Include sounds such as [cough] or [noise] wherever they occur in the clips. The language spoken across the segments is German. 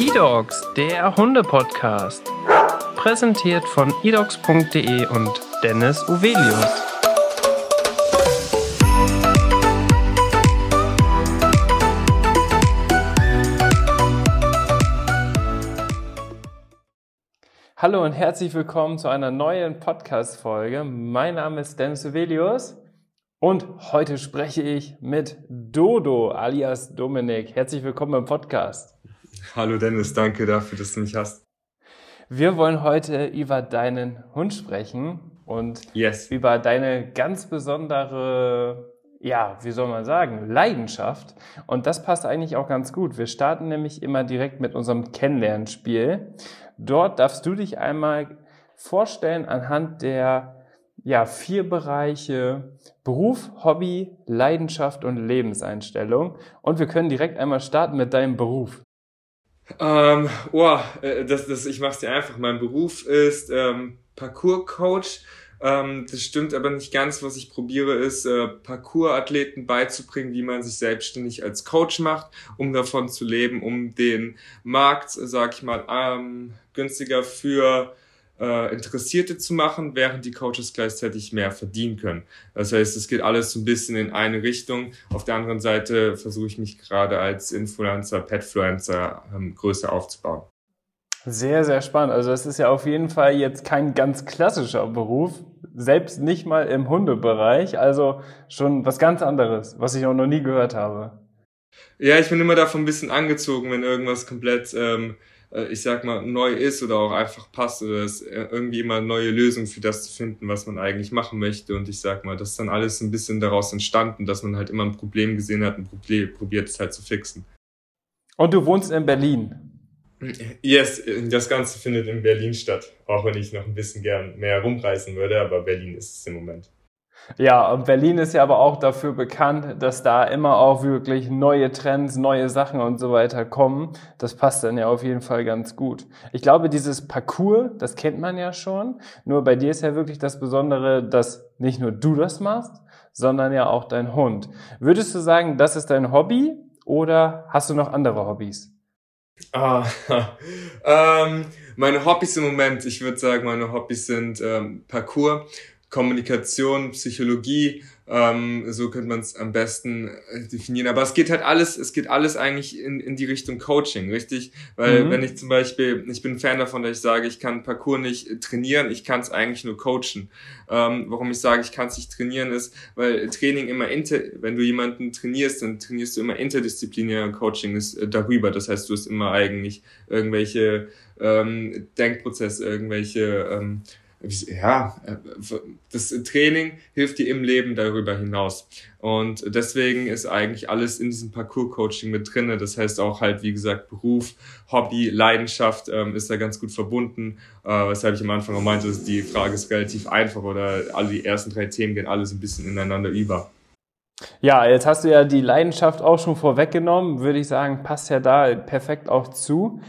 eDogs, der Hunde-Podcast. Präsentiert von edogs.de und Dennis Uvelius. Hallo und herzlich willkommen zu einer neuen Podcast-Folge. Mein Name ist Dennis Uvelius und heute spreche ich mit Dodo alias Dominik. Herzlich willkommen im Podcast. Hallo Dennis, danke dafür, dass du mich hast. Wir wollen heute über deinen Hund sprechen und yes. über deine ganz besondere, ja, wie soll man sagen, Leidenschaft. Und das passt eigentlich auch ganz gut. Wir starten nämlich immer direkt mit unserem Kennenlernspiel. Dort darfst du dich einmal vorstellen anhand der ja, vier Bereiche Beruf, Hobby, Leidenschaft und Lebenseinstellung. Und wir können direkt einmal starten mit deinem Beruf. Ähm, oh, das, das, ich mache es dir einfach. Mein Beruf ist ähm, Parkour-Coach. Ähm, das stimmt aber nicht ganz. Was ich probiere, ist äh, Parkour-Athleten beizubringen, wie man sich selbstständig als Coach macht, um davon zu leben, um den Markt, sag ich mal, ähm, günstiger für äh, Interessierte zu machen, während die Coaches gleichzeitig mehr verdienen können. Das heißt, es geht alles so ein bisschen in eine Richtung. Auf der anderen Seite versuche ich mich gerade als Influencer, Petfluencer ähm, größer aufzubauen. Sehr, sehr spannend. Also das ist ja auf jeden Fall jetzt kein ganz klassischer Beruf, selbst nicht mal im Hundebereich. Also schon was ganz anderes, was ich auch noch nie gehört habe. Ja, ich bin immer davon ein bisschen angezogen, wenn irgendwas komplett ähm, äh, ich sag mal, neu ist oder auch einfach passt oder es äh, irgendwie immer neue Lösungen für das zu finden, was man eigentlich machen möchte. Und ich sag mal, das ist dann alles ein bisschen daraus entstanden, dass man halt immer ein Problem gesehen hat, ein Problem probiert es halt zu fixen. Und du wohnst in Berlin? Yes, das Ganze findet in Berlin statt. Auch wenn ich noch ein bisschen gern mehr rumreisen würde, aber Berlin ist es im Moment. Ja, und Berlin ist ja aber auch dafür bekannt, dass da immer auch wirklich neue Trends, neue Sachen und so weiter kommen. Das passt dann ja auf jeden Fall ganz gut. Ich glaube, dieses Parcours, das kennt man ja schon. Nur bei dir ist ja wirklich das Besondere, dass nicht nur du das machst, sondern ja auch dein Hund. Würdest du sagen, das ist dein Hobby oder hast du noch andere Hobbys? Ah, [laughs] ähm, meine Hobbys im Moment, ich würde sagen, meine Hobbys sind ähm, Parcours Kommunikation, Psychologie, ähm, so könnte man es am besten äh, definieren. Aber es geht halt alles, es geht alles eigentlich in, in die Richtung Coaching, richtig? Weil mhm. wenn ich zum Beispiel, ich bin ein Fan davon, dass ich sage, ich kann Parcours nicht trainieren, ich kann es eigentlich nur coachen. Ähm, warum ich sage, ich kann es nicht trainieren, ist, weil Training immer inter, wenn du jemanden trainierst, dann trainierst du immer interdisziplinäre Coaching ist äh, darüber. Das heißt, du hast immer eigentlich irgendwelche ähm, Denkprozesse, irgendwelche ähm, ja, äh, das Training hilft dir im Leben darüber hinaus. Und deswegen ist eigentlich alles in diesem Parcours-Coaching mit drinne. Das heißt auch halt, wie gesagt, Beruf, Hobby, Leidenschaft ähm, ist da ganz gut verbunden. Äh, weshalb ich am Anfang auch meinte, die Frage ist relativ einfach oder alle die ersten drei Themen gehen alles ein bisschen ineinander über. Ja, jetzt hast du ja die Leidenschaft auch schon vorweggenommen, würde ich sagen, passt ja da perfekt auch zu.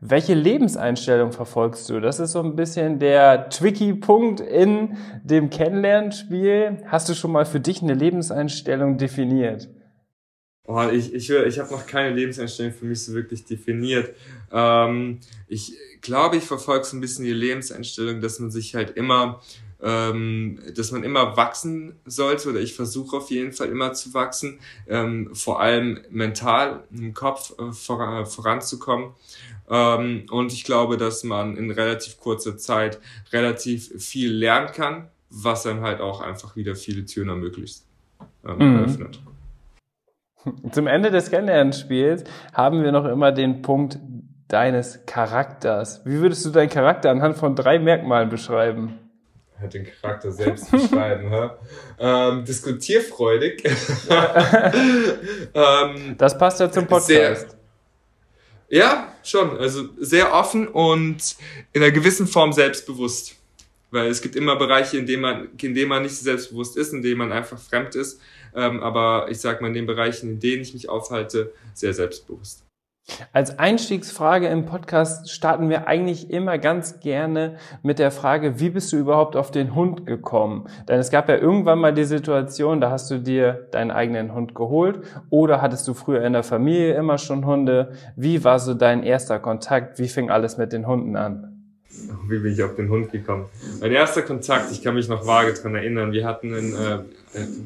Welche Lebenseinstellung verfolgst du? Das ist so ein bisschen der tricky Punkt in dem Kennenlernspiel. Hast du schon mal für dich eine Lebenseinstellung definiert? Oh, ich ich, ich habe noch keine Lebenseinstellung für mich so wirklich definiert. Ähm, ich glaube, ich verfolge so ein bisschen die Lebenseinstellung, dass man sich halt immer ähm, dass man immer wachsen sollte oder ich versuche auf jeden Fall immer zu wachsen, ähm, vor allem mental im Kopf äh, äh, voranzukommen. Ähm, und ich glaube, dass man in relativ kurzer Zeit relativ viel lernen kann, was dann halt auch einfach wieder viele Türen ermöglicht, ähm, mhm. eröffnet. Zum Ende des Kennenlernspiels haben wir noch immer den Punkt deines Charakters. Wie würdest du deinen Charakter anhand von drei Merkmalen beschreiben? Den Charakter selbst beschreiben, [laughs] ha? Ähm, diskutierfreudig. [laughs] [laughs] ähm, das passt ja zum Podcast. Sehr, ja, schon. Also sehr offen und in einer gewissen Form selbstbewusst. Weil es gibt immer Bereiche, in denen man, in denen man nicht selbstbewusst ist, in denen man einfach fremd ist. Ähm, aber ich sag mal, in den Bereichen, in denen ich mich aufhalte, sehr selbstbewusst. Als Einstiegsfrage im Podcast starten wir eigentlich immer ganz gerne mit der Frage, wie bist du überhaupt auf den Hund gekommen? Denn es gab ja irgendwann mal die Situation, da hast du dir deinen eigenen Hund geholt oder hattest du früher in der Familie immer schon Hunde? Wie war so dein erster Kontakt? Wie fing alles mit den Hunden an? Wie bin ich auf den Hund gekommen? Mein erster Kontakt, ich kann mich noch vage dran erinnern, wir hatten in, äh,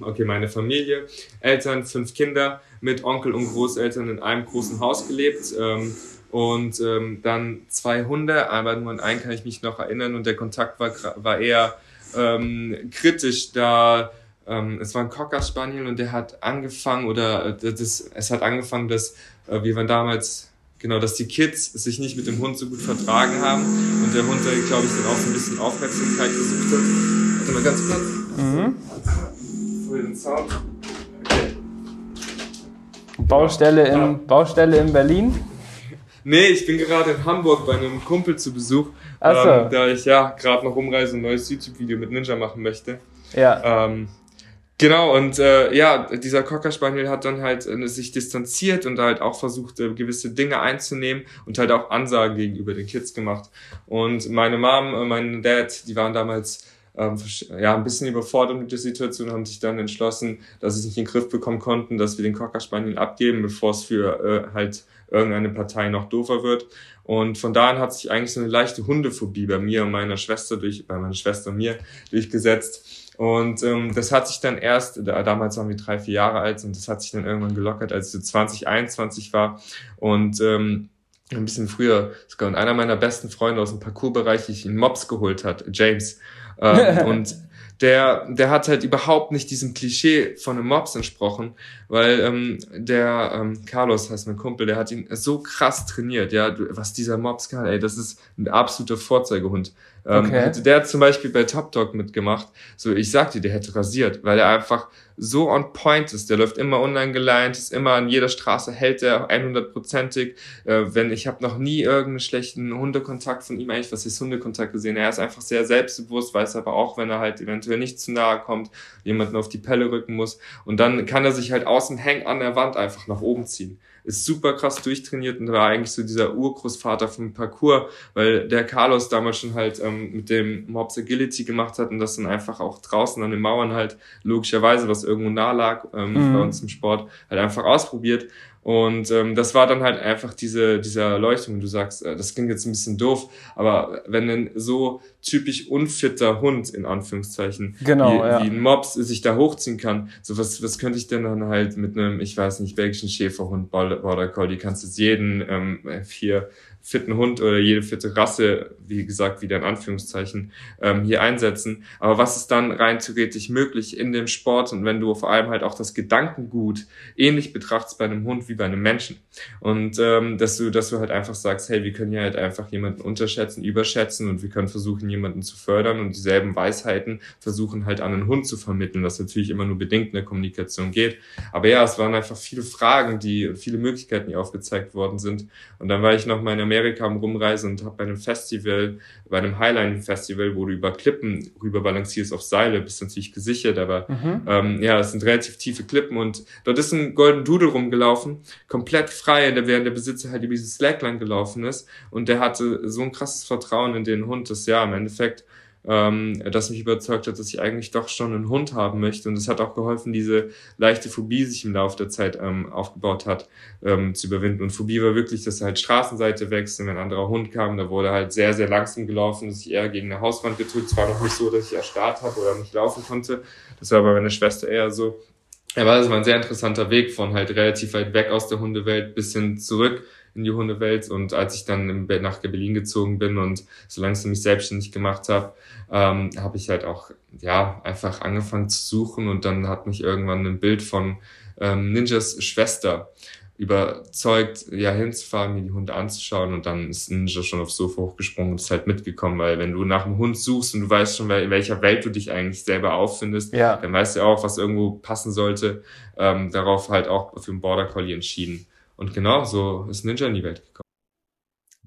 okay, meine Familie, Eltern, fünf Kinder, mit Onkel und Großeltern in einem großen Haus gelebt. Ähm, und ähm, dann zwei Hunde, aber nur an einen kann ich mich noch erinnern und der Kontakt war, war eher ähm, kritisch, da ähm, es war ein Cocker Spaniel und der hat angefangen oder äh, das, es hat angefangen, dass äh, wir waren damals genau, dass die Kids sich nicht mit dem Hund so gut vertragen haben und der Hund, glaube ich, dann auch so ein bisschen Aufmerksamkeit gesucht hat. Warte mal ganz kurz. Mhm. Für den Sound. Baustelle in, Baustelle in Berlin? Nee, ich bin gerade in Hamburg bei einem Kumpel zu Besuch, so. ähm, da ich ja gerade noch umreise und ein neues YouTube-Video mit Ninja machen möchte. Ja. Ähm, genau, und äh, ja, dieser Cocker Spaniel hat dann halt äh, sich distanziert und halt auch versucht, äh, gewisse Dinge einzunehmen und halt auch Ansagen gegenüber den Kids gemacht. Und meine Mom und mein Dad, die waren damals ähm, ja, ein bisschen überfordert mit der Situation, haben sich dann entschlossen, dass sie es nicht in den Griff bekommen konnten, dass wir den Cocker Spaniel abgeben, bevor es für äh, halt irgendeine Partei noch doofer wird. Und von da an hat sich eigentlich so eine leichte Hundephobie bei mir und meiner Schwester durch, bei meiner Schwester und mir durchgesetzt. Und ähm, das hat sich dann erst, da, damals waren wir drei, vier Jahre alt und das hat sich dann irgendwann gelockert, als ich so 20, 21 war. Und ähm, ein bisschen früher sogar. Und einer meiner besten Freunde aus dem Parcoursbereich, ich ihn Mops geholt hat, James. Ähm, [laughs] und der, der hat halt überhaupt nicht diesem Klischee von einem Mops entsprochen, weil ähm, der ähm, Carlos heißt mein Kumpel, der hat ihn so krass trainiert, ja, was dieser Mops kann, ey, das ist ein absoluter Vorzeigehund. Ähm, okay. Hätte der zum Beispiel bei Top Dog mitgemacht, so ich sag dir, der hätte rasiert, weil er einfach so on point ist. Der läuft immer unangeleint, ist immer an jeder Straße, hält er 100%ig. Äh, wenn ich habe noch nie irgendeinen schlechten Hundekontakt von ihm eigentlich, was ist Hundekontakt gesehen. Er ist einfach sehr selbstbewusst, weiß aber auch, wenn er halt eventuell nicht zu nahe kommt, jemanden auf die Pelle rücken muss. Und dann kann er sich halt außen hängen an der Wand einfach nach oben ziehen ist super krass durchtrainiert und war eigentlich so dieser Urgroßvater vom Parcours, weil der Carlos damals schon halt ähm, mit dem Mobs Agility gemacht hat und das dann einfach auch draußen an den Mauern halt logischerweise, was irgendwo nah lag ähm, mhm. bei uns im Sport, halt einfach ausprobiert und ähm, das war dann halt einfach diese, diese Erleuchtung. Du sagst, äh, das klingt jetzt ein bisschen doof, aber wenn ein so typisch unfitter Hund, in Anführungszeichen, genau, wie, ja. wie ein Mops sich da hochziehen kann, so was, was könnte ich denn dann halt mit einem, ich weiß nicht, belgischen Schäferhund, Border Collie, kannst du jetzt jeden ähm, vier fitten Hund oder jede fitte Rasse, wie gesagt, wieder in Anführungszeichen, ähm, hier einsetzen. Aber was ist dann rein theoretisch möglich in dem Sport und wenn du vor allem halt auch das Gedankengut ähnlich betrachtest bei einem Hund wie bei einem Menschen. Und ähm, dass du, dass du halt einfach sagst, hey, wir können ja halt einfach jemanden unterschätzen, überschätzen und wir können versuchen, jemanden zu fördern und dieselben Weisheiten versuchen halt an einen Hund zu vermitteln, was natürlich immer nur bedingt in der Kommunikation geht. Aber ja, es waren einfach viele Fragen, die, viele Möglichkeiten, die aufgezeigt worden sind. Und dann war ich noch mal Amerika am Rumreisen und habe bei einem Festival, bei einem Highline-Festival, wo du über Klippen rüber balancierst auf Seile, bist natürlich gesichert, aber mhm. ähm, ja, es sind relativ tiefe Klippen und dort ist ein Golden Doodle rumgelaufen, komplett frei, während der Besitzer halt über dieses Slackline gelaufen ist und der hatte so ein krasses Vertrauen in den Hund, dass ja, im Endeffekt ähm, das mich überzeugt hat, dass ich eigentlich doch schon einen Hund haben möchte. Und es hat auch geholfen, diese leichte Phobie, sich im Laufe der Zeit ähm, aufgebaut hat, ähm, zu überwinden. Und Phobie war wirklich, dass er halt Straßenseite wechseln, wenn ein anderer Hund kam, da wurde halt sehr, sehr langsam gelaufen, sich eher gegen eine Hauswand gedrückt. Es war noch nicht so, dass ich erstarrt habe oder nicht laufen konnte. Das war bei meiner Schwester eher so. Aber das war ein sehr interessanter Weg von halt relativ weit weg aus der Hundewelt bis hin zurück in die Hundewelt. Und als ich dann nach Berlin gezogen bin und so langsam mich selbstständig gemacht habe, ähm, habe ich halt auch ja einfach angefangen zu suchen und dann hat mich irgendwann ein Bild von ähm, Ninjas Schwester überzeugt, ja, hinzufahren, mir die Hunde anzuschauen und dann ist Ninja schon aufs Sofa hochgesprungen und ist halt mitgekommen, weil wenn du nach einem Hund suchst und du weißt schon, in welcher Welt du dich eigentlich selber auffindest, ja. dann weißt du auch, was irgendwo passen sollte, ähm, darauf halt auch für einen Border Collie entschieden. Und genau so ist Ninja in die Welt gekommen.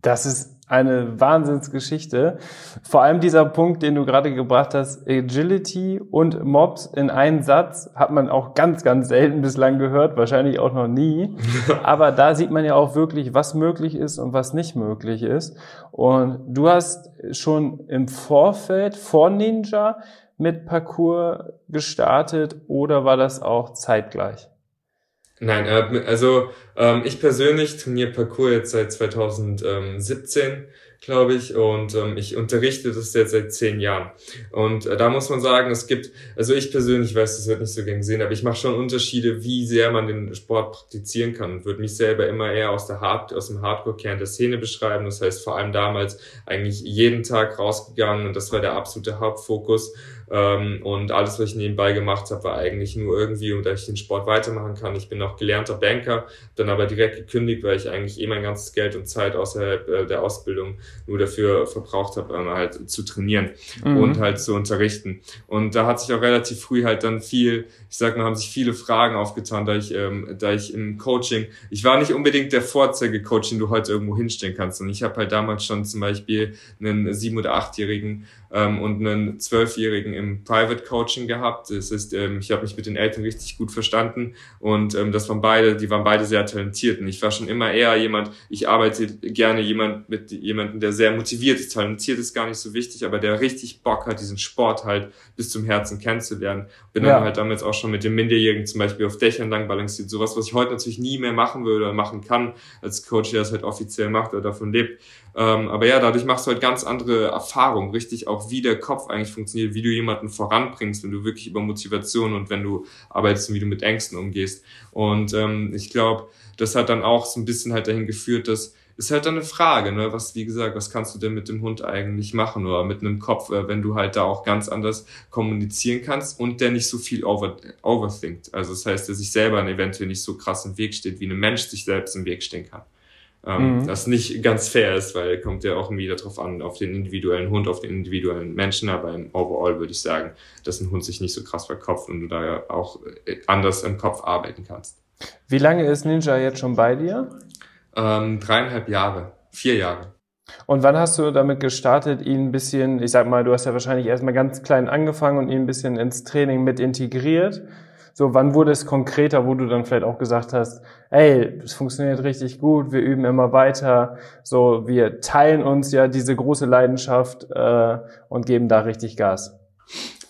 Das ist eine Wahnsinnsgeschichte. Vor allem dieser Punkt, den du gerade gebracht hast, Agility und Mobs in einen Satz, hat man auch ganz, ganz selten bislang gehört, wahrscheinlich auch noch nie. [laughs] Aber da sieht man ja auch wirklich, was möglich ist und was nicht möglich ist. Und du hast schon im Vorfeld vor Ninja mit Parcours gestartet oder war das auch zeitgleich? Nein, äh, also ähm, ich persönlich trainiere Parcours jetzt seit 2017 glaube ich, und ähm, ich unterrichte das jetzt seit zehn Jahren. Und äh, da muss man sagen, es gibt, also ich persönlich weiß, das wird nicht so gern sehen, aber ich mache schon Unterschiede, wie sehr man den Sport praktizieren kann und würde mich selber immer eher aus der Hard, aus dem Hardcore-Kern der Szene beschreiben. Das heißt, vor allem damals eigentlich jeden Tag rausgegangen und das war der absolute Hauptfokus. Ähm, und alles, was ich nebenbei gemacht habe, war eigentlich nur irgendwie, um dass ich den Sport weitermachen kann. Ich bin auch gelernter Banker, dann aber direkt gekündigt, weil ich eigentlich eh mein ganzes Geld und Zeit außerhalb äh, der Ausbildung nur dafür verbraucht habe, ähm, halt zu trainieren mhm. und halt zu unterrichten. Und da hat sich auch relativ früh halt dann viel, ich sag mal, haben sich viele Fragen aufgetan, da ich, ähm, da ich im Coaching, ich war nicht unbedingt der Vorzeige-Coach, den du heute irgendwo hinstellen kannst. Und ich habe halt damals schon zum Beispiel einen sieben- oder achtjährigen ähm, und einen Zwölfjährigen im Private Coaching gehabt. Das ist, ähm, ich habe mich mit den Eltern richtig gut verstanden und ähm, das waren beide, die waren beide sehr talentiert. Und ich war schon immer eher jemand, ich arbeite gerne jemand mit jemandem, der sehr motiviert ist. Talentiert ist gar nicht so wichtig, aber der richtig Bock hat, diesen Sport halt bis zum Herzen kennenzulernen. Bin ja. dann halt damals auch schon mit dem Minderjährigen zum Beispiel auf Dächern lang balanciert. Sowas, was ich heute natürlich nie mehr machen würde oder machen kann, als Coach, der das halt offiziell macht oder davon lebt. Ähm, aber ja, dadurch machst du halt ganz andere Erfahrungen, richtig auch, wie der Kopf eigentlich funktioniert, wie du jemanden voranbringst, wenn du wirklich über Motivation und wenn du arbeitest und wie du mit Ängsten umgehst. Und ähm, ich glaube, das hat dann auch so ein bisschen halt dahin geführt, dass ist halt dann eine Frage, ne? Was, wie gesagt, was kannst du denn mit dem Hund eigentlich machen oder mit einem Kopf, äh, wenn du halt da auch ganz anders kommunizieren kannst und der nicht so viel over, overthinkt. Also das heißt, der sich selber eventuell nicht so krass im Weg steht, wie ein Mensch sich selbst im Weg stehen kann. Ähm, mhm. Das nicht ganz fair ist, weil kommt ja auch wieder drauf an, auf den individuellen Hund, auf den individuellen Menschen, aber im Overall würde ich sagen, dass ein Hund sich nicht so krass verkopft und du da ja auch äh, anders im Kopf arbeiten kannst. Wie lange ist Ninja jetzt schon bei dir? Ähm, dreieinhalb Jahre, vier Jahre. Und wann hast du damit gestartet, ihn ein bisschen, ich sag mal, du hast ja wahrscheinlich erstmal ganz klein angefangen und ihn ein bisschen ins Training mit integriert. So, wann wurde es konkreter, wo du dann vielleicht auch gesagt hast, ey, es funktioniert richtig gut, wir üben immer weiter, so, wir teilen uns ja diese große Leidenschaft äh, und geben da richtig Gas?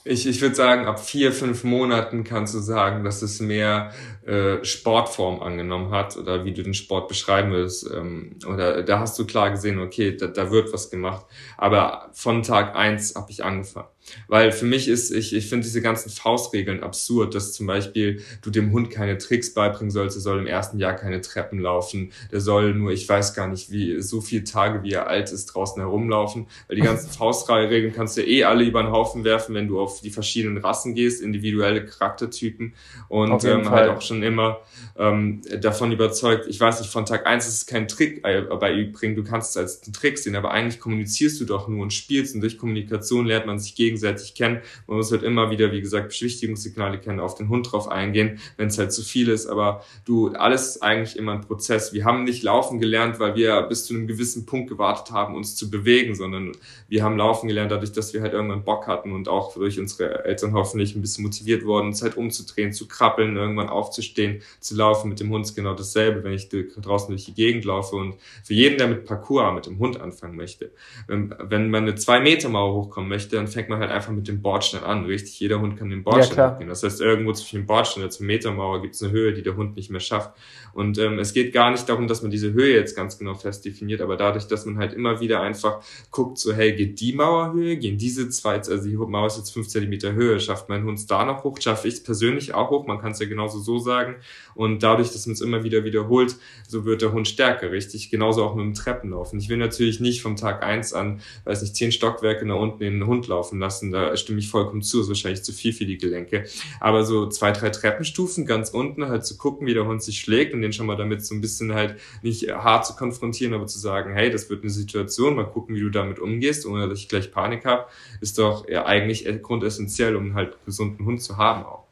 Ich, ich würde sagen, ab vier, fünf Monaten kannst du sagen, dass es mehr äh, Sportform angenommen hat oder wie du den Sport beschreiben willst. Ähm, oder da hast du klar gesehen, okay, da, da wird was gemacht. Aber von Tag eins habe ich angefangen. Weil für mich ist, ich, ich finde diese ganzen Faustregeln absurd, dass zum Beispiel du dem Hund keine Tricks beibringen sollst, er soll im ersten Jahr keine Treppen laufen, der soll nur, ich weiß gar nicht, wie so viele Tage, wie er alt ist, draußen herumlaufen. Weil die ganzen [laughs] Faustregeln kannst du eh alle über den Haufen werfen, wenn du auf die verschiedenen Rassen gehst, individuelle Charaktertypen und ähm, halt auch schon immer ähm, davon überzeugt, ich weiß nicht, von Tag eins ist es kein Trick bei übrigens, du kannst es als einen Trick sehen, aber eigentlich kommunizierst du doch nur und spielst und durch Kommunikation lernt man sich gegenseitig kennen. Man muss halt immer wieder, wie gesagt, Beschwichtigungssignale kennen, auf den Hund drauf eingehen, wenn es halt zu viel ist, aber du, alles ist eigentlich immer ein Prozess. Wir haben nicht laufen gelernt, weil wir bis zu einem gewissen Punkt gewartet haben, uns zu bewegen, sondern wir haben laufen gelernt dadurch, dass wir halt irgendwann Bock hatten und auch durch unsere Eltern hoffentlich ein bisschen motiviert worden, uns halt umzudrehen, zu krabbeln, irgendwann aufzustehen aufzustehen, zu laufen. Mit dem Hund ist genau dasselbe, wenn ich draußen durch die Gegend laufe. Und für jeden, der mit Parkour, mit dem Hund anfangen möchte, wenn, wenn man eine zwei Meter Mauer hochkommen möchte, dann fängt man halt einfach mit dem Bordstein an. Richtig, jeder Hund kann den Bordstein ja, hochgehen. Das heißt, irgendwo zwischen dem Bordstein und der Metermauer gibt es eine Höhe, die der Hund nicht mehr schafft. Und ähm, es geht gar nicht darum, dass man diese Höhe jetzt ganz genau fest definiert, aber dadurch, dass man halt immer wieder einfach guckt, so hey, geht die Mauerhöhe, gehen diese zwei, also die Mauer ist jetzt fünf Zentimeter Höhe, schafft mein Hund da noch hoch, schaffe ich es persönlich auch hoch, man kann es ja genauso so sagen. Und dadurch, dass man es immer wieder wiederholt, so wird der Hund stärker, richtig? Genauso auch mit dem Treppenlaufen. Ich will natürlich nicht vom Tag eins an, weiß nicht, zehn Stockwerke nach unten den Hund laufen lassen. Da stimme ich vollkommen zu, ist wahrscheinlich zu viel für die Gelenke. Aber so zwei, drei Treppenstufen ganz unten halt zu gucken, wie der Hund sich schlägt und den schon mal damit so ein bisschen halt nicht hart zu konfrontieren, aber zu sagen, hey, das wird eine Situation, mal gucken, wie du damit umgehst, ohne dass ich gleich Panik habe, ist doch ja eigentlich grundessentiell, um halt einen gesunden Hund zu haben auch.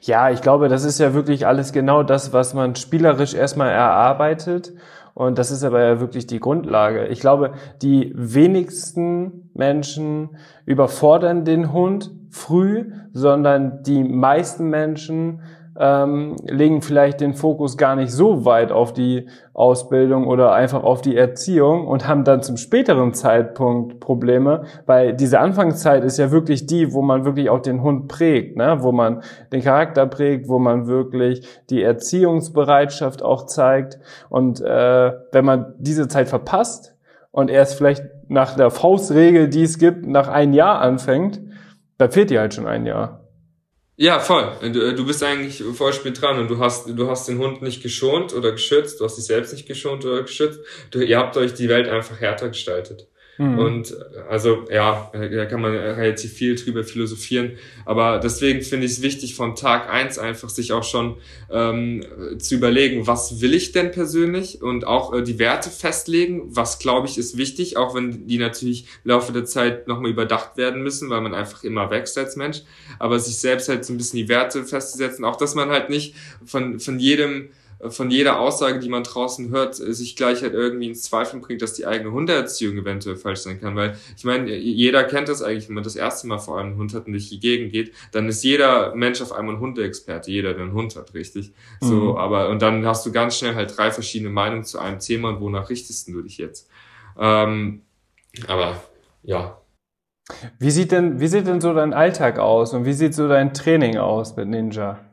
Ja, ich glaube, das ist ja wirklich alles genau das, was man spielerisch erstmal erarbeitet Und das ist aber ja wirklich die Grundlage. Ich glaube, die wenigsten Menschen überfordern den Hund früh, sondern die meisten Menschen ähm, legen vielleicht den Fokus gar nicht so weit auf die Ausbildung oder einfach auf die Erziehung und haben dann zum späteren Zeitpunkt Probleme, weil diese Anfangszeit ist ja wirklich die, wo man wirklich auch den Hund prägt, ne? wo man den Charakter prägt, wo man wirklich die Erziehungsbereitschaft auch zeigt. Und äh, wenn man diese Zeit verpasst und erst vielleicht nach der Faustregel, die es gibt, nach ein Jahr anfängt, dann fehlt dir halt schon ein Jahr. Ja, voll. Du, äh, du bist eigentlich voll spät dran und du hast, du hast den Hund nicht geschont oder geschützt, du hast dich selbst nicht geschont oder geschützt. Du, ihr habt euch die Welt einfach härter gestaltet. Mhm. Und also ja, da kann man relativ viel drüber philosophieren. Aber deswegen finde ich es wichtig, von Tag eins einfach sich auch schon ähm, zu überlegen, was will ich denn persönlich und auch äh, die Werte festlegen, was glaube ich ist wichtig, auch wenn die natürlich im Laufe der Zeit nochmal überdacht werden müssen, weil man einfach immer wächst als Mensch. Aber sich selbst halt so ein bisschen die Werte festzusetzen, auch dass man halt nicht von, von jedem von jeder Aussage, die man draußen hört, sich gleich halt irgendwie ins Zweifeln bringt, dass die eigene Hundeerziehung eventuell falsch sein kann. Weil ich meine, jeder kennt das eigentlich, wenn man das erste Mal vor allem einen Hund hat und durch die Gegend geht, dann ist jeder Mensch auf einmal ein Hundeexperte, jeder, der einen Hund hat, richtig? Mhm. So, aber und dann hast du ganz schnell halt drei verschiedene Meinungen zu einem Thema und wonach richtest du dich jetzt? Ähm, aber ja. Wie sieht denn, wie sieht denn so dein Alltag aus und wie sieht so dein Training aus mit Ninja?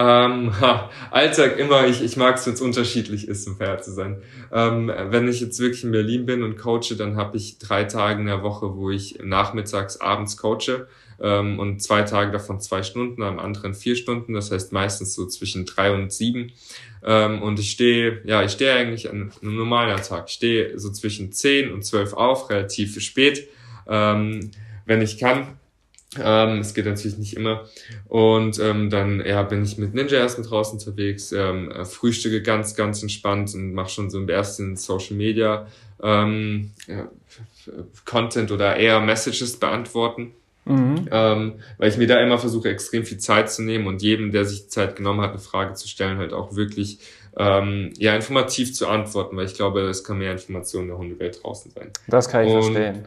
Ähm, ha, Alltag immer, ich, ich mag es, wenn es unterschiedlich ist, um fair zu sein. Ähm, wenn ich jetzt wirklich in Berlin bin und coache, dann habe ich drei Tage in der Woche, wo ich nachmittags, abends coache ähm, und zwei Tage davon zwei Stunden, am anderen vier Stunden, das heißt meistens so zwischen drei und sieben. Ähm, und ich stehe, ja, ich stehe eigentlich an einem normalen Tag. Ich stehe so zwischen zehn und zwölf auf, relativ spät, ähm, wenn ich kann. Ähm, es geht natürlich nicht immer. Und ähm, dann ja, bin ich mit Ninja erst mit draußen unterwegs, ähm, äh, frühstücke ganz, ganz entspannt und mache schon so im ersten Social Media ähm, ja, Content oder eher Messages beantworten. Mhm. Ähm, weil ich mir da immer versuche, extrem viel Zeit zu nehmen und jedem, der sich Zeit genommen hat, eine Frage zu stellen, halt auch wirklich ähm, ja informativ zu antworten, weil ich glaube, es kann mehr Information in der Hundewelt draußen sein. Das kann ich und, verstehen.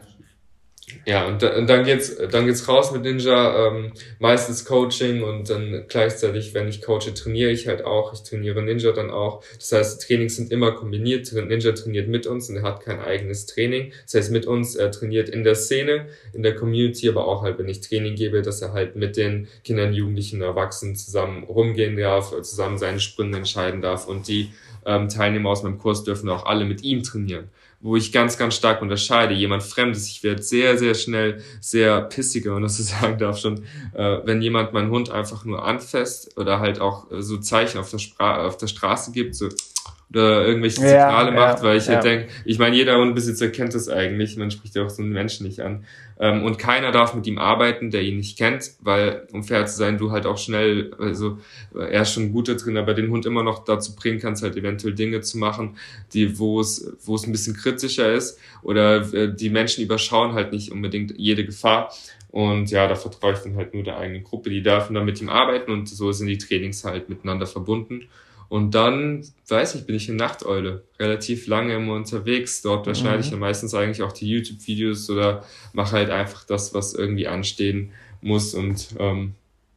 Ja, und, und dann geht's, dann geht's raus mit Ninja, ähm, meistens Coaching und dann gleichzeitig, wenn ich coache, trainiere ich halt auch. Ich trainiere Ninja dann auch. Das heißt, Trainings sind immer kombiniert. Ninja trainiert mit uns und er hat kein eigenes Training. Das heißt, mit uns, er trainiert in der Szene, in der Community, aber auch halt, wenn ich Training gebe, dass er halt mit den Kindern, Jugendlichen, Erwachsenen zusammen rumgehen darf, zusammen seine Sprünge entscheiden darf und die ähm, Teilnehmer aus meinem Kurs dürfen auch alle mit ihm trainieren wo ich ganz, ganz stark unterscheide. Jemand Fremdes, ich werde sehr, sehr schnell sehr pissiger, wenn das so [laughs] sagen darf schon, äh, wenn jemand meinen Hund einfach nur anfasst oder halt auch äh, so Zeichen auf der, Spra auf der Straße gibt, so oder irgendwelche Signale ja, macht, ja, weil ich ja. halt denke, ich meine, jeder Hundebesitzer kennt das eigentlich, man spricht ja auch so einen Menschen nicht an. Ähm, und keiner darf mit ihm arbeiten, der ihn nicht kennt, weil, um fair zu sein, du halt auch schnell, also er ist schon gut da drin, aber den Hund immer noch dazu bringen kannst, halt eventuell Dinge zu machen, die, wo es, wo es ein bisschen kritischer ist oder äh, die Menschen überschauen halt nicht unbedingt jede Gefahr. Und ja, da vertraue ich dann halt nur der eigenen Gruppe, die dürfen dann mit ihm arbeiten und so sind die Trainings halt miteinander verbunden. Und dann, weiß ich, bin ich eine Nachteule. Relativ lange immer unterwegs. Dort da schneide ich ja mhm. meistens eigentlich auch die YouTube-Videos oder mache halt einfach das, was irgendwie anstehen muss. Und ähm,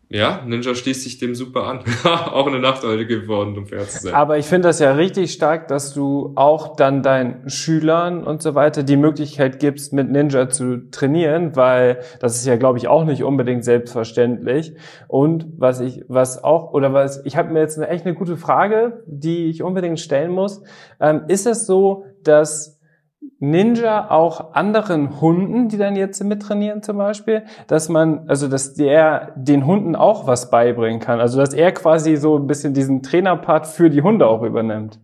ja, Ninja schließt sich dem super an. [laughs] auch eine Nachteule geworden, um fair zu sein. Aber ich finde das ja richtig stark, dass du auch dann deinen Schülern und so weiter die Möglichkeit gibst, mit Ninja zu trainieren, weil das ist ja, glaube ich, auch nicht unbedingt selbstverständlich. Und was ich, was auch, oder was, ich habe mir jetzt eine echt eine gute Frage, die ich unbedingt stellen muss. Ähm, ist es so, dass Ninja auch anderen Hunden, die dann jetzt mittrainieren zum Beispiel, dass man, also dass der den Hunden auch was beibringen kann. Also dass er quasi so ein bisschen diesen Trainerpart für die Hunde auch übernimmt.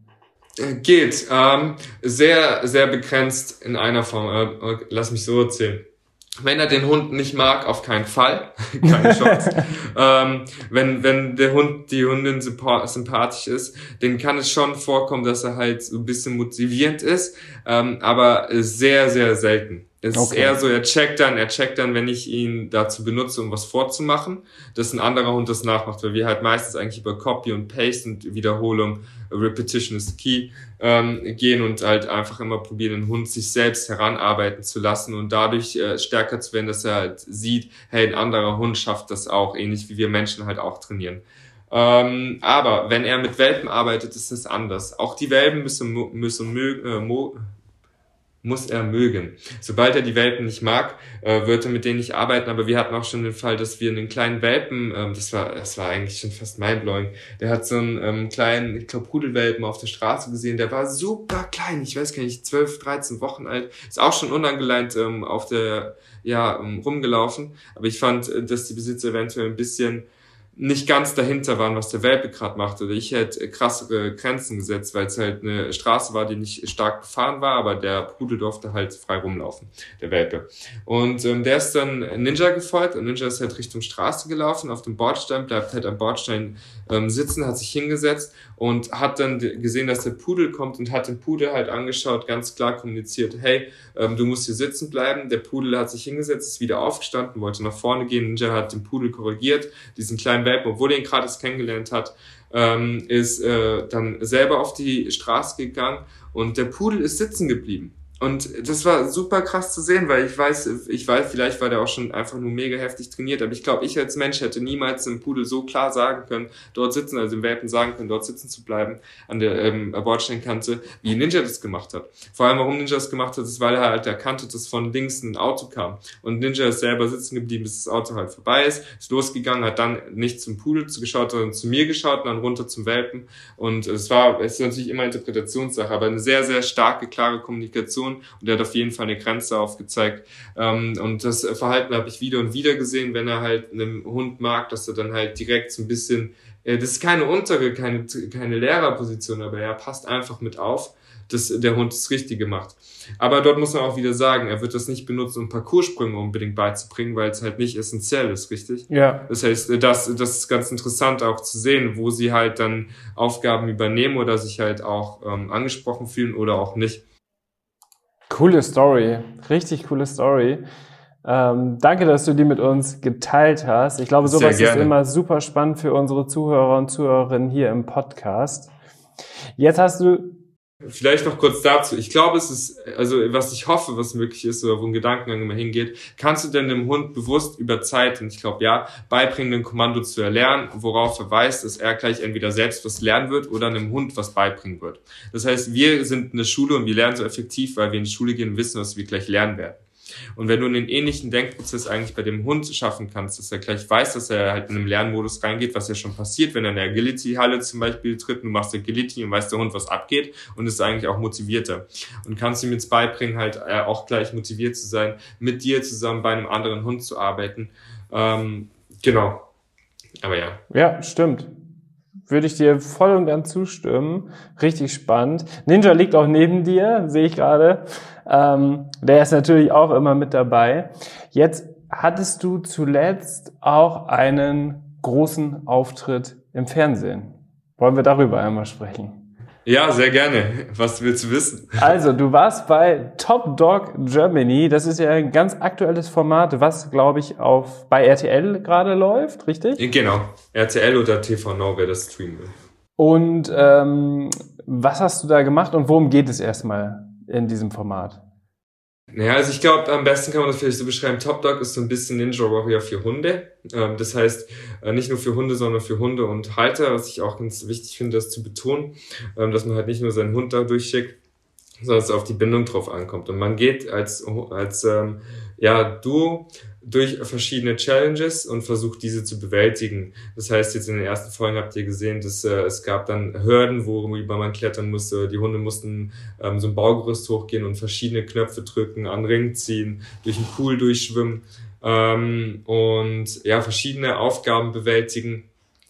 Äh, geht. Ähm, sehr, sehr begrenzt in einer Form. Äh, lass mich so erzählen. Wenn er den Hund nicht mag, auf keinen Fall. [laughs] Keine Chance. [laughs] ähm, wenn, wenn der Hund, die Hundin sympathisch ist, dann kann es schon vorkommen, dass er halt so ein bisschen motivierend ist, ähm, aber sehr, sehr selten. Es okay. ist eher so, er checkt dann, er checkt dann, wenn ich ihn dazu benutze, um was vorzumachen, dass ein anderer Hund das nachmacht, weil wir halt meistens eigentlich über Copy und Paste und Wiederholung, Repetition is key, ähm, gehen und halt einfach immer probieren, den Hund sich selbst heranarbeiten zu lassen und dadurch äh, stärker zu werden, dass er halt sieht, hey, ein anderer Hund schafft das auch, ähnlich wie wir Menschen halt auch trainieren. Ähm, aber wenn er mit Welpen arbeitet, ist es anders. Auch die Welpen müssen, müssen äh, muss er mögen. Sobald er die Welpen nicht mag, äh, wird er mit denen nicht arbeiten. Aber wir hatten auch schon den Fall, dass wir einen kleinen Welpen, ähm, das war, das war eigentlich schon fast mindblowing. Der hat so einen ähm, kleinen, ich glaube Pudelwelpen auf der Straße gesehen. Der war super klein, ich weiß gar nicht, 12, 13 Wochen alt. Ist auch schon unangeleint ähm, auf der, ja, ähm, rumgelaufen. Aber ich fand, äh, dass die Besitzer eventuell ein bisschen nicht ganz dahinter waren, was der Welpe gerade macht. Oder ich hätte krassere Grenzen gesetzt, weil es halt eine Straße war, die nicht stark befahren war, aber der Pudel durfte halt frei rumlaufen, der Welpe. Und ähm, der ist dann Ninja gefolgt und Ninja ist halt Richtung Straße gelaufen, auf dem Bordstein, bleibt halt am Bordstein ähm, sitzen, hat sich hingesetzt und hat dann gesehen, dass der Pudel kommt und hat den Pudel halt angeschaut, ganz klar kommuniziert, hey, ähm, du musst hier sitzen bleiben. Der Pudel hat sich hingesetzt, ist wieder aufgestanden, wollte nach vorne gehen. Ninja hat den Pudel korrigiert, diesen kleinen Welpen, obwohl er ihn gerade kennengelernt hat, ähm, ist äh, dann selber auf die Straße gegangen und der Pudel ist sitzen geblieben. Und das war super krass zu sehen, weil ich weiß, ich weiß, vielleicht war der auch schon einfach nur mega heftig trainiert, aber ich glaube, ich als Mensch hätte niemals dem Pudel so klar sagen können, dort sitzen, also dem Welpen sagen können, dort sitzen zu bleiben an der ähm, Bordsteinkante, wie Ninja das gemacht hat. Vor allem, warum Ninja das gemacht hat, ist, weil er halt erkannte, dass von links ein Auto kam. Und Ninja ist selber sitzen geblieben, bis das Auto halt vorbei ist, ist losgegangen, hat dann nicht zum Pudel geschaut, sondern zu mir geschaut und dann runter zum Welpen. Und es war, es ist natürlich immer Interpretationssache, aber eine sehr, sehr starke, klare Kommunikation Situation und er hat auf jeden Fall eine Grenze aufgezeigt. Ähm, und das Verhalten habe ich wieder und wieder gesehen, wenn er halt einen Hund mag, dass er dann halt direkt so ein bisschen, äh, das ist keine untere, keine, keine Lehrerposition, aber er passt einfach mit auf dass der Hund das Richtige macht. Aber dort muss man auch wieder sagen, er wird das nicht benutzen, um Parcoursprünge unbedingt beizubringen, weil es halt nicht essentiell ist, richtig? Ja. Das heißt, das, das ist ganz interessant auch zu sehen, wo sie halt dann Aufgaben übernehmen oder sich halt auch ähm, angesprochen fühlen oder auch nicht. Coole Story, richtig coole Story. Ähm, danke, dass du die mit uns geteilt hast. Ich glaube, sowas ist immer super spannend für unsere Zuhörer und Zuhörerinnen hier im Podcast. Jetzt hast du Vielleicht noch kurz dazu. Ich glaube, es ist, also was ich hoffe, was möglich ist, oder wo ein Gedankengang immer hingeht, kannst du denn dem Hund bewusst über Zeit, und ich glaube ja, beibringen, ein Kommando zu erlernen, worauf er weiß, dass er gleich entweder selbst was lernen wird oder einem Hund was beibringen wird. Das heißt, wir sind eine Schule und wir lernen so effektiv, weil wir in die Schule gehen und wissen, was wir gleich lernen werden. Und wenn du einen ähnlichen Denkprozess eigentlich bei dem Hund schaffen kannst, dass er gleich weiß, dass er halt in einem Lernmodus reingeht, was ja schon passiert, wenn er in der Agility-Halle zum Beispiel tritt, du machst Agility und weißt der Hund, was abgeht und ist eigentlich auch motivierter. Und kannst ihm jetzt beibringen, halt äh, auch gleich motiviert zu sein, mit dir zusammen bei einem anderen Hund zu arbeiten. Ähm, genau. Aber ja. Ja, stimmt würde ich dir voll und ganz zustimmen. Richtig spannend. Ninja liegt auch neben dir, sehe ich gerade. Ähm, der ist natürlich auch immer mit dabei. Jetzt hattest du zuletzt auch einen großen Auftritt im Fernsehen. Wollen wir darüber einmal sprechen? Ja, sehr gerne. Was willst du wissen? Also, du warst bei Top Dog Germany. Das ist ja ein ganz aktuelles Format, was, glaube ich, auf bei RTL gerade läuft, richtig? Genau. RTL oder TV Now, wer das streamen will. Und ähm, was hast du da gemacht und worum geht es erstmal in diesem Format? Naja, also ich glaube, am besten kann man das vielleicht so beschreiben. Top Dog ist so ein bisschen Ninja Warrior für Hunde. Ähm, das heißt, äh, nicht nur für Hunde, sondern für Hunde und Halter, was ich auch ganz wichtig finde, das zu betonen, ähm, dass man halt nicht nur seinen Hund da durchschickt, sondern es auf die Bindung drauf ankommt. Und man geht als, als ähm, ja, Duo durch verschiedene Challenges und versucht diese zu bewältigen. Das heißt, jetzt in den ersten Folgen habt ihr gesehen, dass äh, es gab dann Hürden, worüber man klettern musste. Die Hunde mussten ähm, so ein Baugerüst hochgehen und verschiedene Knöpfe drücken, an Ring ziehen, durch einen Pool durchschwimmen ähm, und ja, verschiedene Aufgaben bewältigen.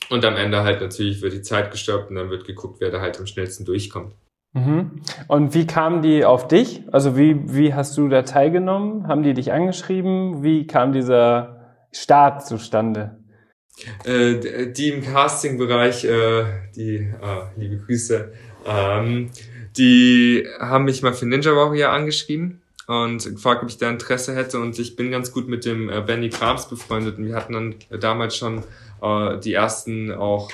Und am Ende halt natürlich wird die Zeit gestoppt und dann wird geguckt, wer da halt am schnellsten durchkommt. Mhm. Und wie kamen die auf dich? Also wie, wie hast du da teilgenommen? Haben die dich angeschrieben? Wie kam dieser Start zustande? Äh, die im Casting-Bereich, äh, die, ah, liebe Grüße, ähm, die haben mich mal für Ninja Warrior angeschrieben und gefragt, ob ich da Interesse hätte und ich bin ganz gut mit dem äh, Benny Krams befreundet und wir hatten dann damals schon äh, die ersten auch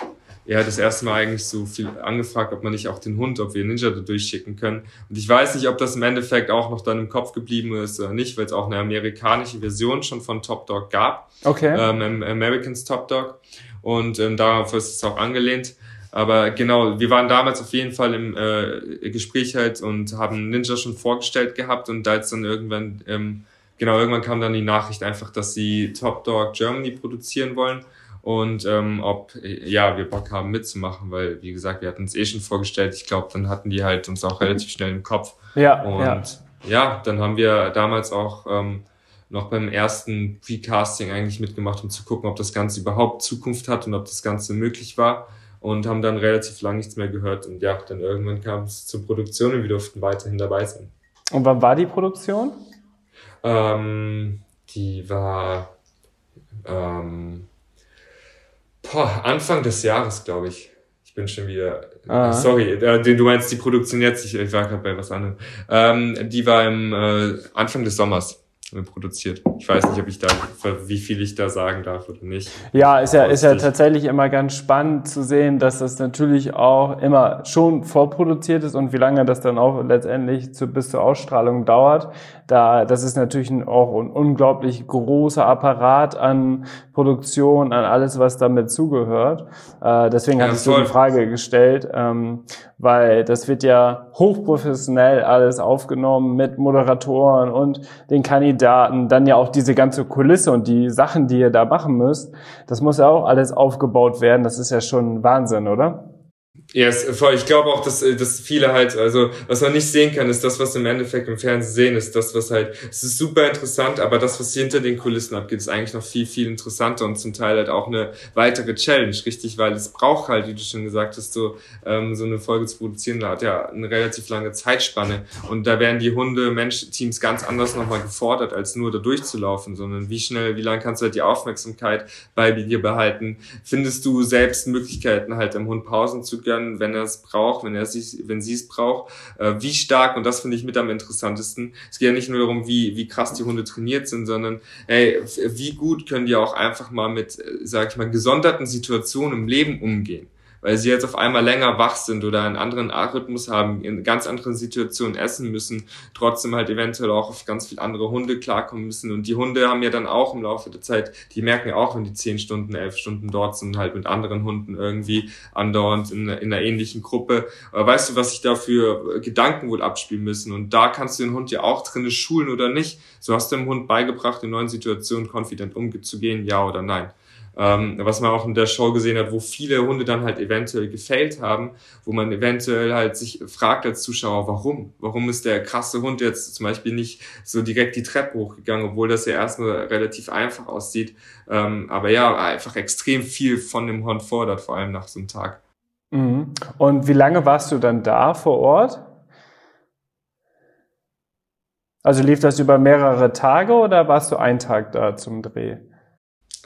ja das erste Mal eigentlich so viel angefragt, ob man nicht auch den Hund, ob wir Ninja da durchschicken können. Und ich weiß nicht, ob das im Endeffekt auch noch dann im Kopf geblieben ist oder nicht, weil es auch eine amerikanische Version schon von Top Dog gab. Okay. Ähm, Americans Top Dog. Und ähm, darauf ist es auch angelehnt. Aber genau, wir waren damals auf jeden Fall im äh, Gespräch halt und haben Ninja schon vorgestellt gehabt und da jetzt dann irgendwann, ähm, genau, irgendwann kam dann die Nachricht einfach, dass sie Top Dog Germany produzieren wollen und ähm, ob ja wir Bock haben mitzumachen, weil wie gesagt, wir hatten uns eh schon vorgestellt. Ich glaube, dann hatten die halt uns auch relativ schnell im Kopf. Ja. Und ja, ja dann haben wir damals auch ähm, noch beim ersten Pre-Casting eigentlich mitgemacht, um zu gucken, ob das Ganze überhaupt Zukunft hat und ob das Ganze möglich war. Und haben dann relativ lang nichts mehr gehört. Und ja, dann irgendwann kam es zur Produktion und wir durften weiterhin dabei sein. Und wann war die Produktion? Ähm, die war ähm, Boah, Anfang des Jahres, glaube ich. Ich bin schon wieder. Aha. Sorry, äh, du meinst die Produktion jetzt, ich, ich war gerade bei was anderem. Ähm, die war im äh, Anfang des Sommers produziert. Ich weiß nicht, ob ich da, wie viel ich da sagen darf oder nicht. Ja, ist ja, ist ja tatsächlich immer ganz spannend zu sehen, dass das natürlich auch immer schon vorproduziert ist und wie lange das dann auch letztendlich zu, bis zur Ausstrahlung dauert. Da, das ist natürlich ein, auch ein unglaublich großer Apparat an Produktion, an alles, was damit zugehört. Äh, deswegen ja, hatte ich so die Frage gestellt, ähm, weil das wird ja hochprofessionell alles aufgenommen mit Moderatoren und den Kandidaten, dann ja auch diese ganze Kulisse und die Sachen, die ihr da machen müsst. Das muss ja auch alles aufgebaut werden. Das ist ja schon Wahnsinn, oder? Ja, yes, voll. Ich glaube auch, dass, äh, dass viele halt, also was man nicht sehen kann, ist das, was im Endeffekt im Fernsehen sehen, ist das, was halt, es ist super interessant, aber das, was hinter den Kulissen abgeht, ist eigentlich noch viel, viel interessanter und zum Teil halt auch eine weitere Challenge, richtig, weil es braucht halt, wie du schon gesagt hast, so, ähm, so eine Folge zu produzieren, da hat ja eine relativ lange Zeitspanne und da werden die Hunde-Mensch-Teams ganz anders nochmal gefordert, als nur da durchzulaufen, sondern wie schnell, wie lange kannst du halt die Aufmerksamkeit bei dir behalten? Findest du selbst Möglichkeiten, halt dem Hund Pausen zu gönnen? Können, wenn er es braucht, wenn er es, wenn sie es braucht, äh, wie stark, und das finde ich mit am interessantesten. Es geht ja nicht nur darum, wie, wie krass die Hunde trainiert sind, sondern ey, wie gut können die auch einfach mal mit, äh, sag ich mal, gesonderten Situationen im Leben umgehen weil sie jetzt auf einmal länger wach sind oder einen anderen Rhythmus haben, in ganz anderen Situationen essen müssen, trotzdem halt eventuell auch auf ganz viele andere Hunde klarkommen müssen. Und die Hunde haben ja dann auch im Laufe der Zeit, die merken ja auch, wenn die zehn Stunden, elf Stunden dort sind, halt mit anderen Hunden irgendwie andauernd in, in einer ähnlichen Gruppe. Aber weißt du, was sich da für Gedanken wohl abspielen müssen? Und da kannst du den Hund ja auch drinnen schulen oder nicht. So hast du dem Hund beigebracht, in neuen Situationen konfident umzugehen, ja oder nein ähm, was man auch in der Show gesehen hat, wo viele Hunde dann halt eventuell gefällt haben, wo man eventuell halt sich fragt als Zuschauer, warum? Warum ist der krasse Hund jetzt zum Beispiel nicht so direkt die Treppe hochgegangen, obwohl das ja erstmal relativ einfach aussieht. Ähm, aber ja, einfach extrem viel von dem Hund fordert, vor allem nach so einem Tag. Mhm. Und wie lange warst du dann da vor Ort? Also lief das über mehrere Tage oder warst du einen Tag da zum Dreh?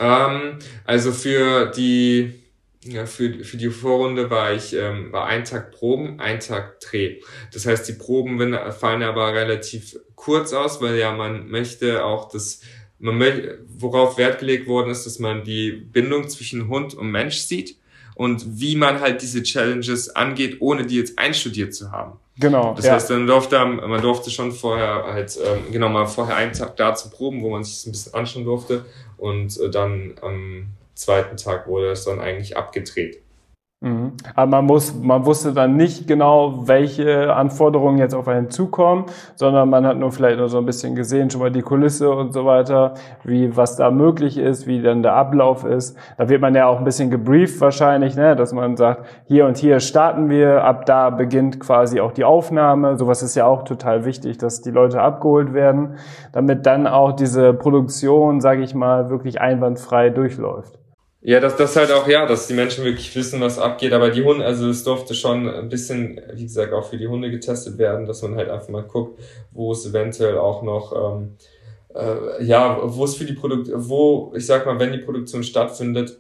Ähm, also für die ja, für, für die Vorrunde war ich ähm, war ein Tag Proben, ein Tag Dreh. Das heißt, die Proben fallen aber relativ kurz aus, weil ja man möchte auch das, man möchte, worauf Wert gelegt worden ist, dass man die Bindung zwischen Hund und Mensch sieht und wie man halt diese Challenges angeht, ohne die jetzt einstudiert zu haben. Genau. Das ja. heißt, dann durfte man durfte schon vorher halt ähm, genau mal vorher einen Tag da zu proben, wo man sich ein bisschen anschauen durfte und äh, dann am zweiten Tag wurde es dann eigentlich abgedreht. Mhm. Aber man muss, man wusste dann nicht genau, welche Anforderungen jetzt auf einen zukommen, sondern man hat nur vielleicht nur so ein bisschen gesehen, schon mal die Kulisse und so weiter, wie, was da möglich ist, wie dann der Ablauf ist. Da wird man ja auch ein bisschen gebrieft wahrscheinlich, ne, dass man sagt, hier und hier starten wir, ab da beginnt quasi auch die Aufnahme. Sowas ist ja auch total wichtig, dass die Leute abgeholt werden, damit dann auch diese Produktion, sage ich mal, wirklich einwandfrei durchläuft. Ja, dass das halt auch, ja, dass die Menschen wirklich wissen, was abgeht. Aber die Hunde, also es durfte schon ein bisschen, wie gesagt, auch für die Hunde getestet werden, dass man halt einfach mal guckt, wo es eventuell auch noch, ähm, äh, ja, wo es für die Produkt, wo, ich sag mal, wenn die Produktion stattfindet,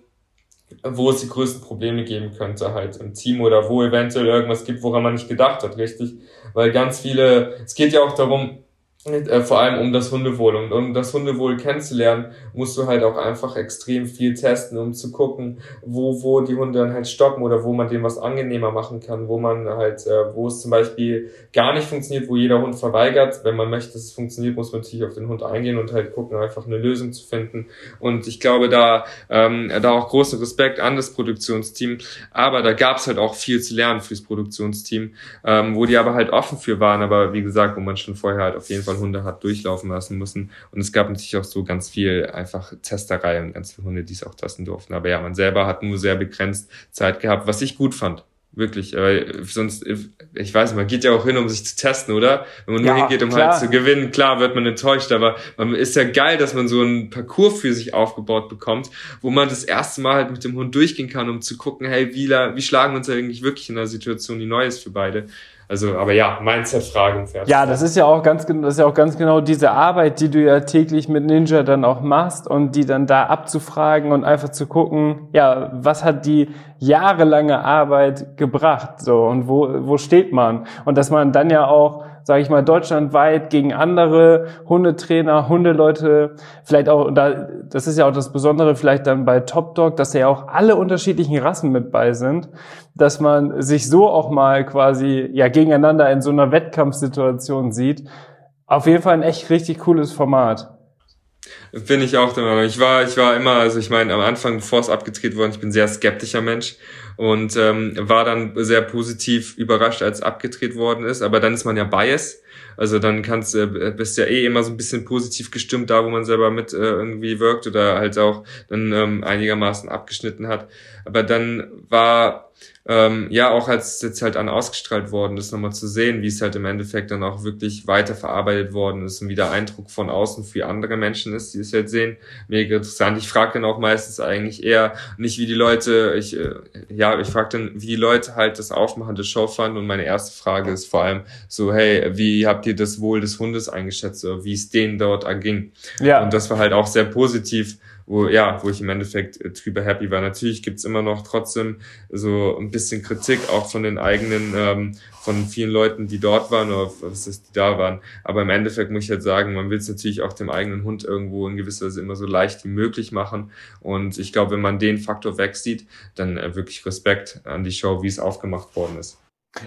wo es die größten Probleme geben könnte halt im Team oder wo eventuell irgendwas gibt, woran man nicht gedacht hat, richtig? Weil ganz viele, es geht ja auch darum, äh, vor allem um das Hundewohl. Und um das Hundewohl kennenzulernen, musst du halt auch einfach extrem viel testen, um zu gucken, wo, wo die Hunde dann halt stoppen oder wo man dem was angenehmer machen kann, wo man halt, äh, wo es zum Beispiel gar nicht funktioniert, wo jeder Hund verweigert. Wenn man möchte, dass es funktioniert, muss man natürlich auf den Hund eingehen und halt gucken, einfach eine Lösung zu finden. Und ich glaube, da, ähm, da auch großen Respekt an das Produktionsteam. Aber da gab es halt auch viel zu lernen fürs Produktionsteam, ähm, wo die aber halt offen für waren. Aber wie gesagt, wo man schon vorher halt auf jeden Fall Hunde hat durchlaufen lassen müssen. Und es gab natürlich auch so ganz viel einfach Testerei und ganz viele Hunde, die es auch testen durften. Aber ja, man selber hat nur sehr begrenzt Zeit gehabt, was ich gut fand. Wirklich, weil sonst, ich weiß nicht, man geht ja auch hin, um sich zu testen, oder? Wenn man nur ja, hingeht, um klar. halt zu gewinnen, klar wird man enttäuscht, aber man ist ja geil, dass man so einen Parcours für sich aufgebaut bekommt, wo man das erste Mal halt mit dem Hund durchgehen kann, um zu gucken, hey, wie, wie schlagen wir uns eigentlich wirklich in einer Situation, die neu ist für beide. Also, aber ja, Mindset-Frage fertig. Ja, das ist ja auch ganz, das ist ja auch ganz genau diese Arbeit, die du ja täglich mit Ninja dann auch machst und die dann da abzufragen und einfach zu gucken, ja, was hat die jahrelange Arbeit gebracht, so, und wo, wo steht man? Und dass man dann ja auch sage ich mal, deutschlandweit gegen andere Hundetrainer, Hundeleute, vielleicht auch, das ist ja auch das Besondere vielleicht dann bei Top Dog, dass ja auch alle unterschiedlichen Rassen mit bei sind, dass man sich so auch mal quasi ja gegeneinander in so einer Wettkampfsituation sieht. Auf jeden Fall ein echt richtig cooles Format. Bin ich auch der Meinung. Ich war, ich war immer, also ich meine, am Anfang, bevor es abgedreht wurde, ich bin sehr skeptischer Mensch und ähm, war dann sehr positiv überrascht, als abgedreht worden ist. Aber dann ist man ja bias. Also dann kannst äh, bist ja eh immer so ein bisschen positiv gestimmt da, wo man selber mit äh, irgendwie wirkt oder halt auch dann ähm, einigermaßen abgeschnitten hat. Aber dann war ähm, ja, auch als es jetzt halt an ausgestrahlt worden ist, nochmal zu sehen, wie es halt im Endeffekt dann auch wirklich weiterverarbeitet worden ist und wie der Eindruck von außen für andere Menschen ist, die es jetzt sehen. Mega interessant. Ich frage dann auch meistens eigentlich eher nicht, wie die Leute, ich, äh, ja, ich frage dann, wie die Leute halt das Aufmachen der Show fanden und meine erste Frage ist vor allem so, hey, wie habt ihr das Wohl des Hundes eingeschätzt oder wie es denen dort erging? Ja. Und das war halt auch sehr positiv wo, ja, wo ich im Endeffekt äh, drüber happy war. Natürlich gibt's immer noch trotzdem so ein bisschen Kritik auch von den eigenen, ähm, von vielen Leuten, die dort waren oder was ist, die da waren. Aber im Endeffekt muss ich halt sagen, man will es natürlich auch dem eigenen Hund irgendwo in gewisser Weise immer so leicht wie möglich machen. Und ich glaube, wenn man den Faktor wegsieht, dann äh, wirklich Respekt an die Show, wie es aufgemacht worden ist.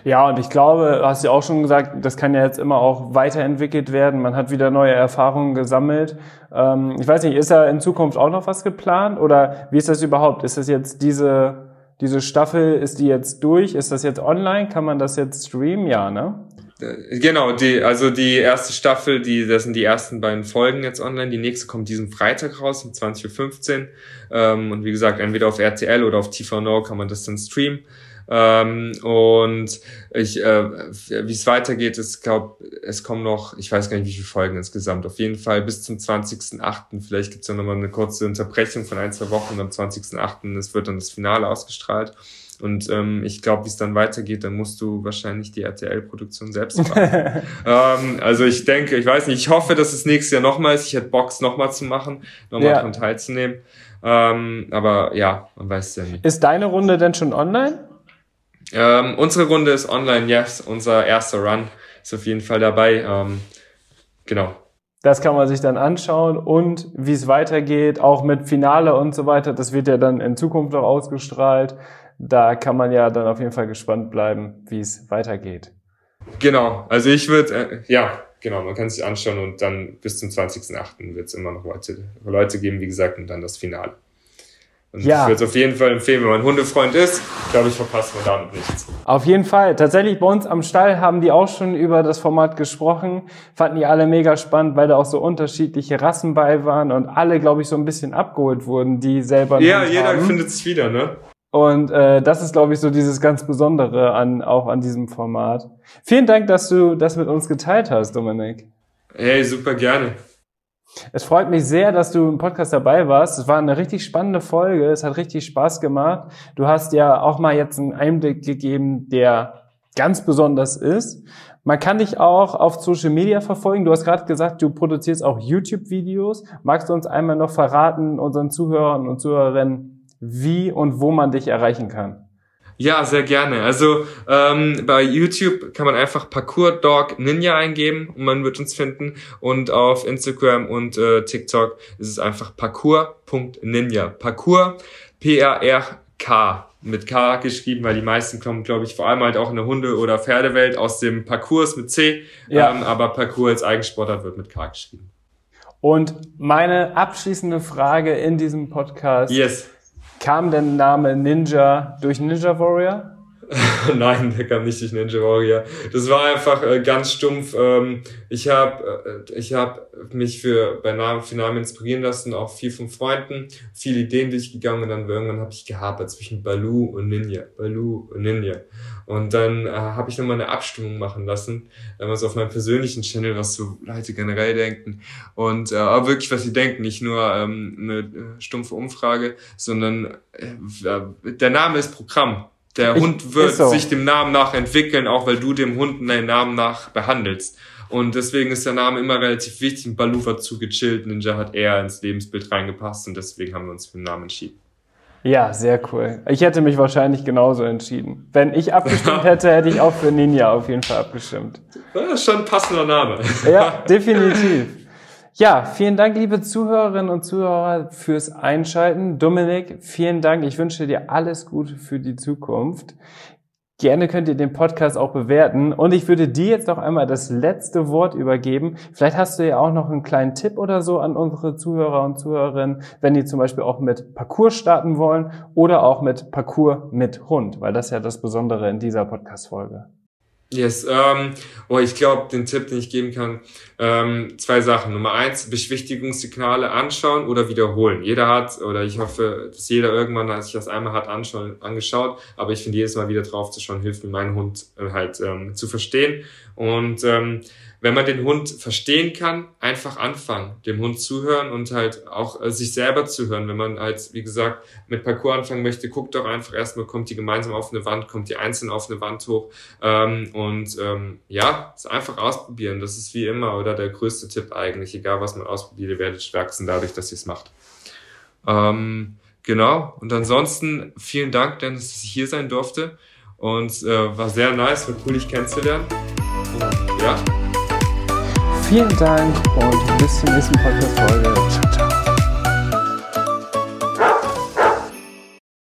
Ja, und ich glaube, hast du auch schon gesagt, das kann ja jetzt immer auch weiterentwickelt werden. Man hat wieder neue Erfahrungen gesammelt. Ähm, ich weiß nicht, ist da in Zukunft auch noch was geplant oder wie ist das überhaupt? Ist das jetzt diese, diese Staffel, ist die jetzt durch? Ist das jetzt online? Kann man das jetzt streamen? Ja, ne? Äh, genau, die, also die erste Staffel, die, das sind die ersten beiden Folgen jetzt online. Die nächste kommt diesen Freitag raus um 20.15 Uhr. Ähm, und wie gesagt, entweder auf RTL oder auf TV Now kann man das dann streamen. Ähm, und ich, äh, wie es weitergeht, ist, glaube es kommen noch, ich weiß gar nicht, wie viele Folgen insgesamt. Auf jeden Fall bis zum 20.8. Vielleicht gibt's ja nochmal eine kurze Unterbrechung von ein, zwei Wochen und am 20.8. es wird dann das Finale ausgestrahlt. Und ähm, ich glaube, wie es dann weitergeht, dann musst du wahrscheinlich die RTL-Produktion selbst machen. [laughs] ähm, also ich denke, ich weiß nicht, ich hoffe, dass es nächstes Jahr nochmal ist. Ich hätte Box nochmal zu machen, nochmal ja. daran teilzunehmen. Ähm, aber ja, man weiß es ja nicht. Ist deine Runde denn schon online? Ähm, unsere Runde ist online, yes. Unser erster Run ist auf jeden Fall dabei. Ähm, genau. Das kann man sich dann anschauen und wie es weitergeht, auch mit Finale und so weiter. Das wird ja dann in Zukunft auch ausgestrahlt. Da kann man ja dann auf jeden Fall gespannt bleiben, wie es weitergeht. Genau. Also ich würde, äh, ja, genau, man kann sich anschauen und dann bis zum 20.08. wird es immer noch Leute, Leute geben, wie gesagt, und dann das Finale. Also ja. ich würde es auf jeden Fall empfehlen, wenn man Hundefreund ist, glaube ich, verpasst man damit nichts. Auf jeden Fall. Tatsächlich bei uns am Stall haben die auch schon über das Format gesprochen. Fanden die alle mega spannend, weil da auch so unterschiedliche Rassen bei waren und alle, glaube ich, so ein bisschen abgeholt wurden, die selber. Ja, jeder haben. findet sich wieder, ne? Und äh, das ist, glaube ich, so dieses ganz Besondere an auch an diesem Format. Vielen Dank, dass du das mit uns geteilt hast, Dominik. Hey, super gerne. Es freut mich sehr, dass du im Podcast dabei warst. Es war eine richtig spannende Folge. Es hat richtig Spaß gemacht. Du hast ja auch mal jetzt einen Einblick gegeben, der ganz besonders ist. Man kann dich auch auf Social Media verfolgen. Du hast gerade gesagt, du produzierst auch YouTube-Videos. Magst du uns einmal noch verraten, unseren Zuhörern und Zuhörerinnen, wie und wo man dich erreichen kann? Ja, sehr gerne. Also ähm, bei YouTube kann man einfach Parkour Dog Ninja eingeben und man wird uns finden. Und auf Instagram und äh, TikTok ist es einfach parkour.ninja. Parkour, P-R-R-K mit K geschrieben, weil die meisten kommen, glaube ich, vor allem halt auch in der Hunde- oder Pferdewelt aus dem Parcours mit C. Ja. Ähm, aber Parcours als Eigensportart wird mit K geschrieben. Und meine abschließende Frage in diesem Podcast. Yes. Kam der Name Ninja durch Ninja Warrior? [laughs] Nein, der kam nicht durch Ninja Warrior. Das war einfach äh, ganz stumpf. Ähm, ich habe äh, ich hab mich für bei Namen, für Namen inspirieren lassen, auch viel von Freunden, viele Ideen durchgegangen und dann irgendwann habe ich gehapert zwischen Balu und Ninja, Balu und Ninja. Und dann äh, habe ich nochmal eine Abstimmung machen lassen, damals auf meinem persönlichen Channel, was so Leute generell denken und äh, auch wirklich, was sie denken, nicht nur ähm, eine äh, stumpfe Umfrage, sondern äh, der Name ist Programm. Der ich, Hund wird so. sich dem Namen nach entwickeln, auch weil du dem Hund deinen Namen nach behandelst. Und deswegen ist der Name immer relativ wichtig. Baloo war zu gechillt, Ninja hat eher ins Lebensbild reingepasst und deswegen haben wir uns für den Namen entschieden. Ja, sehr cool. Ich hätte mich wahrscheinlich genauso entschieden. Wenn ich abgestimmt hätte, hätte ich auch für Ninja auf jeden Fall abgestimmt. [laughs] Das ist schon ein passender Name. Ja, definitiv. Ja, vielen Dank, liebe Zuhörerinnen und Zuhörer, fürs Einschalten. Dominik, vielen Dank. Ich wünsche dir alles Gute für die Zukunft. Gerne könnt ihr den Podcast auch bewerten. Und ich würde dir jetzt noch einmal das letzte Wort übergeben. Vielleicht hast du ja auch noch einen kleinen Tipp oder so an unsere Zuhörer und Zuhörerinnen, wenn die zum Beispiel auch mit Parcours starten wollen oder auch mit Parcours mit Hund, weil das ja das Besondere in dieser Podcast-Folge. Yes, ähm, oh, ich glaube, den Tipp, den ich geben kann, ähm, zwei Sachen. Nummer eins, Beschwichtigungssignale anschauen oder wiederholen. Jeder hat, oder ich hoffe, dass jeder irgendwann, als ich das einmal hat, anschauen, angeschaut, aber ich finde, jedes Mal wieder drauf zu schauen, hilft mir meinen Hund äh, halt ähm, zu verstehen. Und ähm, wenn man den Hund verstehen kann, einfach anfangen, dem Hund zuhören und halt auch äh, sich selber zuhören. Wenn man halt, wie gesagt, mit Parcours anfangen möchte, guckt doch einfach erstmal, kommt die gemeinsam auf eine Wand, kommt die einzeln auf eine Wand hoch ähm, und ähm, ja, es einfach ausprobieren. Das ist wie immer oder der größte Tipp eigentlich. Egal was man ausprobiert, ihr werdet wachsen dadurch, dass ihr es macht. Ähm, genau. Und ansonsten vielen Dank, Dennis, dass ich hier sein durfte und äh, war sehr nice, war cool, dich kennenzulernen. Und, ja. Vielen Dank und bis zur nächsten Podcast-Folge. Ciao, ciao.